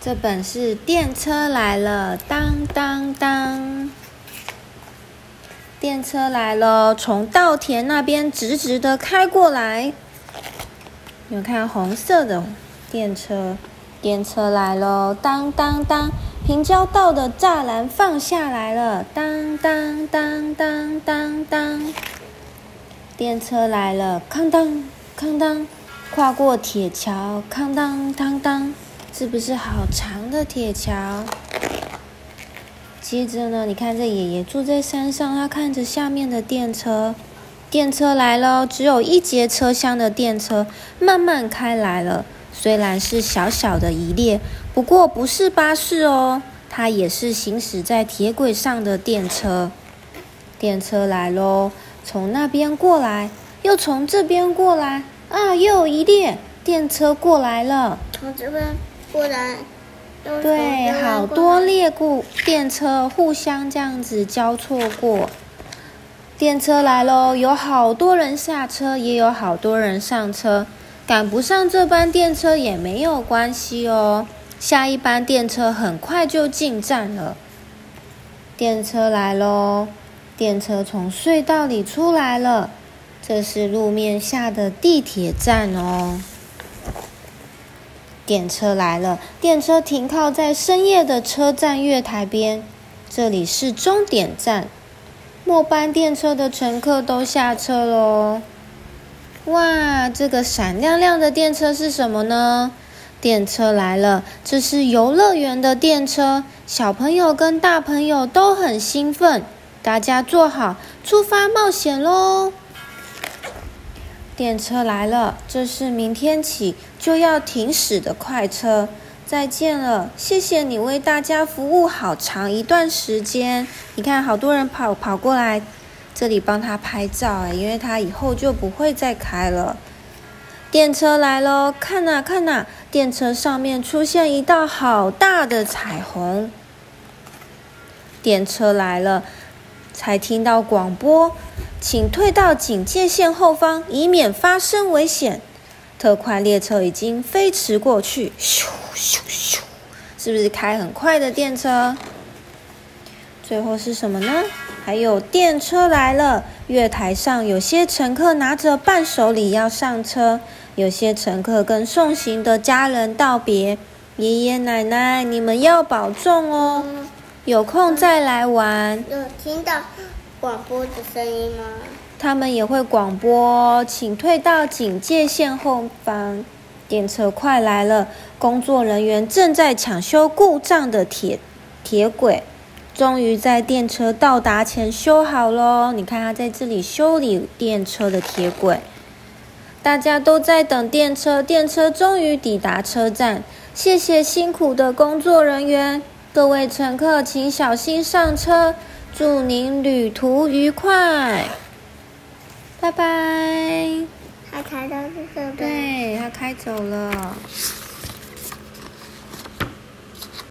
这本是电车来了，当当当！电车来了，从稻田那边直直的开过来。有看红色的电车？电车来了，当当当！平交道的栅栏放下来了，当当当当当当！电车来了，哐当哐当！跨过铁桥，哐当当当！是不是好长的铁桥？接着呢，你看这爷爷住在山上，他看着下面的电车，电车来了，只有一节车厢的电车慢慢开来了。虽然是小小的一列，不过不是巴士哦，它也是行驶在铁轨上的电车。电车来喽，从那边过来，又从这边过来，啊，又一列电车过来了。从这边。过来，对，好多列故电车互相这样子交错过。电车来喽，有好多人下车，也有好多人上车。赶不上这班电车也没有关系哦，下一班电车很快就进站了。电车来喽，电车从隧道里出来了，这是路面下的地铁站哦。电车来了，电车停靠在深夜的车站月台边，这里是终点站。末班电车的乘客都下车喽。哇，这个闪亮亮的电车是什么呢？电车来了，这是游乐园的电车，小朋友跟大朋友都很兴奋。大家坐好，出发冒险喽！电车来了，这是明天起就要停驶的快车。再见了，谢谢你为大家服务好长一段时间。你看，好多人跑跑过来这里帮他拍照哎，因为他以后就不会再开了。电车来喽，看呐看呐，电车上面出现一道好大的彩虹。电车来了，才听到广播。请退到警戒线后方，以免发生危险。特快列车已经飞驰过去，咻咻咻，是不是开很快的电车？最后是什么呢？还有电车来了，月台上有些乘客拿着伴手礼要上车，有些乘客跟送行的家人道别。爷爷奶奶，你们要保重哦，有空再来玩。有听到。广播的声音吗？他们也会广播，请退到警戒线后方。电车快来了，工作人员正在抢修故障的铁铁轨，终于在电车到达前修好喽。你看，他在这里修理电车的铁轨。大家都在等电车，电车终于抵达车站。谢谢辛苦的工作人员，各位乘客请小心上车。祝您旅途愉快，拜拜。他开到对他开走了。